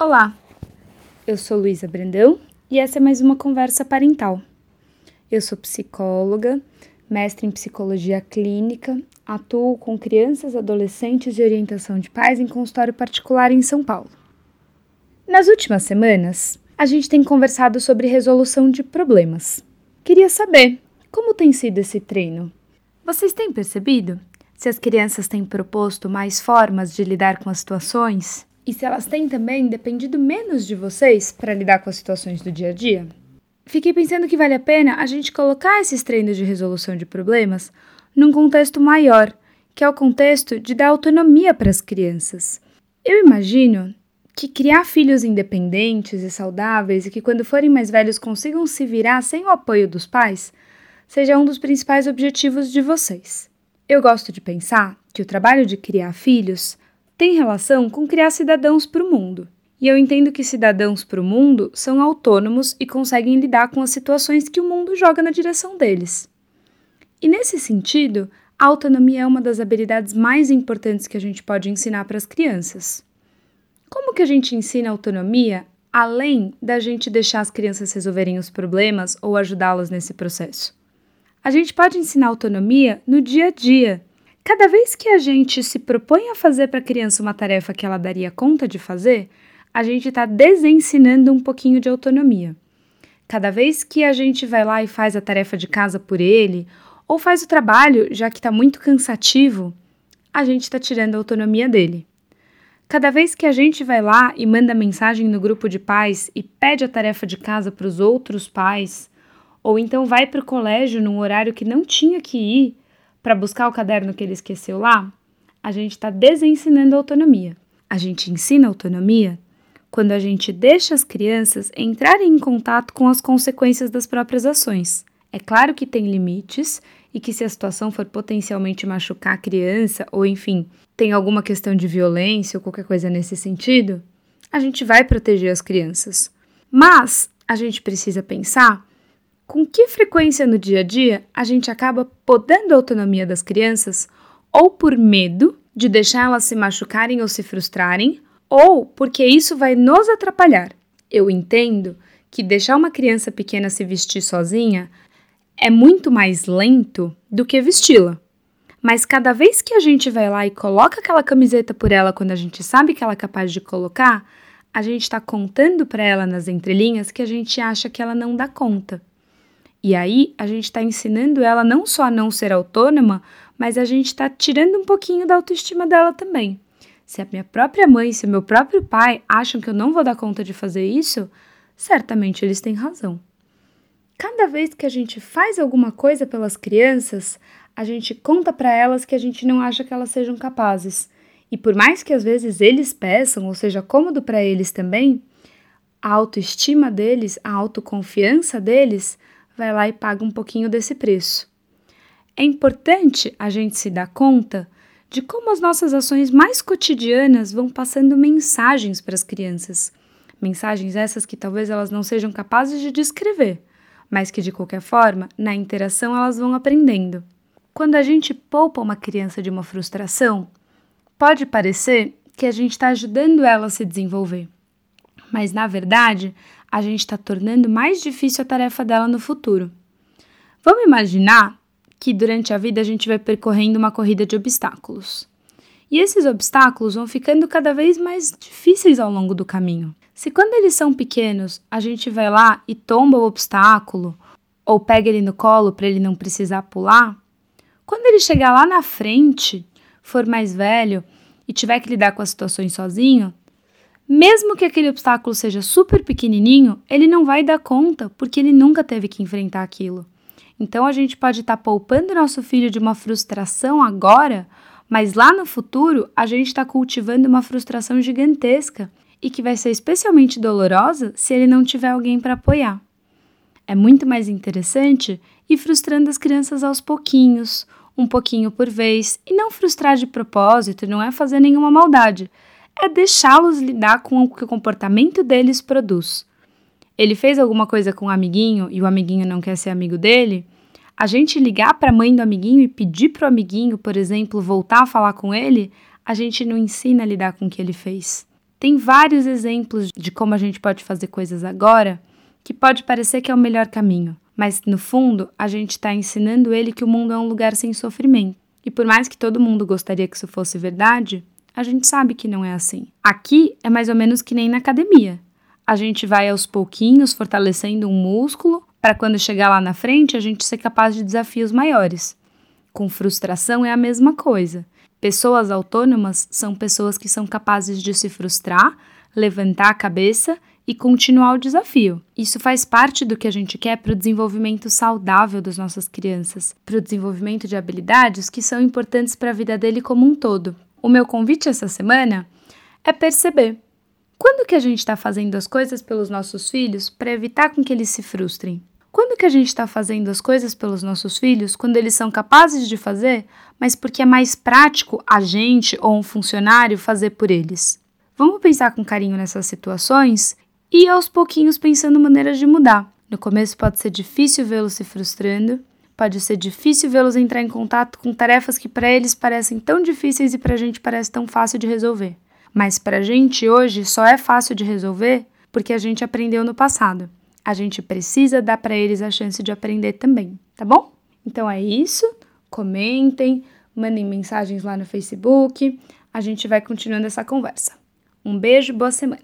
Olá, eu sou Luísa Brandão e essa é mais uma conversa parental. Eu sou psicóloga, mestre em psicologia clínica, atuo com crianças, adolescentes e orientação de pais em consultório particular em São Paulo. Nas últimas semanas, a gente tem conversado sobre resolução de problemas. Queria saber como tem sido esse treino. Vocês têm percebido se as crianças têm proposto mais formas de lidar com as situações? E se elas têm também dependido menos de vocês para lidar com as situações do dia a dia? Fiquei pensando que vale a pena a gente colocar esses treinos de resolução de problemas num contexto maior, que é o contexto de dar autonomia para as crianças. Eu imagino que criar filhos independentes e saudáveis e que quando forem mais velhos consigam se virar sem o apoio dos pais seja um dos principais objetivos de vocês. Eu gosto de pensar que o trabalho de criar filhos tem relação com criar cidadãos para o mundo. E eu entendo que cidadãos para o mundo são autônomos e conseguem lidar com as situações que o mundo joga na direção deles. E nesse sentido, a autonomia é uma das habilidades mais importantes que a gente pode ensinar para as crianças. Como que a gente ensina autonomia além da gente deixar as crianças resolverem os problemas ou ajudá-las nesse processo? A gente pode ensinar autonomia no dia a dia, Cada vez que a gente se propõe a fazer para a criança uma tarefa que ela daria conta de fazer, a gente está desensinando um pouquinho de autonomia. Cada vez que a gente vai lá e faz a tarefa de casa por ele, ou faz o trabalho, já que está muito cansativo, a gente está tirando a autonomia dele. Cada vez que a gente vai lá e manda mensagem no grupo de pais e pede a tarefa de casa para os outros pais, ou então vai para o colégio num horário que não tinha que ir, para buscar o caderno que ele esqueceu lá, a gente está desensinando a autonomia. A gente ensina autonomia quando a gente deixa as crianças entrarem em contato com as consequências das próprias ações. É claro que tem limites e que se a situação for potencialmente machucar a criança, ou enfim, tem alguma questão de violência ou qualquer coisa nesse sentido, a gente vai proteger as crianças. Mas a gente precisa pensar com que frequência no dia a dia a gente acaba podando a autonomia das crianças ou por medo de deixar elas se machucarem ou se frustrarem, ou porque isso vai nos atrapalhar? Eu entendo que deixar uma criança pequena se vestir sozinha é muito mais lento do que vesti-la. Mas cada vez que a gente vai lá e coloca aquela camiseta por ela quando a gente sabe que ela é capaz de colocar, a gente está contando para ela nas entrelinhas que a gente acha que ela não dá conta. E aí a gente está ensinando ela não só a não ser autônoma, mas a gente está tirando um pouquinho da autoestima dela também. Se a minha própria mãe, se o meu próprio pai acham que eu não vou dar conta de fazer isso, certamente eles têm razão. Cada vez que a gente faz alguma coisa pelas crianças, a gente conta para elas que a gente não acha que elas sejam capazes. E por mais que às vezes eles peçam, ou seja, cômodo para eles também, a autoestima deles, a autoconfiança deles vai lá e paga um pouquinho desse preço. É importante a gente se dar conta de como as nossas ações mais cotidianas vão passando mensagens para as crianças. Mensagens essas que talvez elas não sejam capazes de descrever, mas que de qualquer forma, na interação elas vão aprendendo. Quando a gente poupa uma criança de uma frustração, pode parecer que a gente está ajudando ela a se desenvolver. Mas na verdade, a gente está tornando mais difícil a tarefa dela no futuro. Vamos imaginar que durante a vida a gente vai percorrendo uma corrida de obstáculos. E esses obstáculos vão ficando cada vez mais difíceis ao longo do caminho. Se quando eles são pequenos a gente vai lá e tomba o obstáculo ou pega ele no colo para ele não precisar pular, quando ele chegar lá na frente, for mais velho e tiver que lidar com as situações sozinho, mesmo que aquele obstáculo seja super pequenininho, ele não vai dar conta porque ele nunca teve que enfrentar aquilo. Então a gente pode estar tá poupando nosso filho de uma frustração agora, mas lá no futuro a gente está cultivando uma frustração gigantesca e que vai ser especialmente dolorosa se ele não tiver alguém para apoiar. É muito mais interessante ir frustrando as crianças aos pouquinhos, um pouquinho por vez, e não frustrar de propósito, não é fazer nenhuma maldade é deixá-los lidar com o que o comportamento deles produz. Ele fez alguma coisa com o um amiguinho e o amiguinho não quer ser amigo dele? A gente ligar para a mãe do amiguinho e pedir para o amiguinho, por exemplo, voltar a falar com ele, a gente não ensina a lidar com o que ele fez. Tem vários exemplos de como a gente pode fazer coisas agora que pode parecer que é o melhor caminho, mas no fundo a gente está ensinando ele que o mundo é um lugar sem sofrimento. E por mais que todo mundo gostaria que isso fosse verdade, a gente sabe que não é assim. Aqui é mais ou menos que nem na academia. A gente vai aos pouquinhos fortalecendo um músculo para quando chegar lá na frente a gente ser capaz de desafios maiores. Com frustração é a mesma coisa. Pessoas autônomas são pessoas que são capazes de se frustrar, levantar a cabeça e continuar o desafio. Isso faz parte do que a gente quer para o desenvolvimento saudável das nossas crianças, para o desenvolvimento de habilidades que são importantes para a vida dele como um todo. O meu convite essa semana é perceber quando que a gente está fazendo as coisas pelos nossos filhos para evitar com que eles se frustrem. Quando que a gente está fazendo as coisas pelos nossos filhos quando eles são capazes de fazer, mas porque é mais prático a gente ou um funcionário fazer por eles? Vamos pensar com carinho nessas situações e aos pouquinhos pensando maneiras de mudar. No começo pode ser difícil vê-los se frustrando, pode ser difícil vê-los entrar em contato com tarefas que para eles parecem tão difíceis e para a gente parece tão fácil de resolver. Mas para a gente hoje só é fácil de resolver porque a gente aprendeu no passado a gente precisa dar para eles a chance de aprender também, tá bom? Então é isso. Comentem, mandem mensagens lá no Facebook. A gente vai continuando essa conversa. Um beijo, boa semana.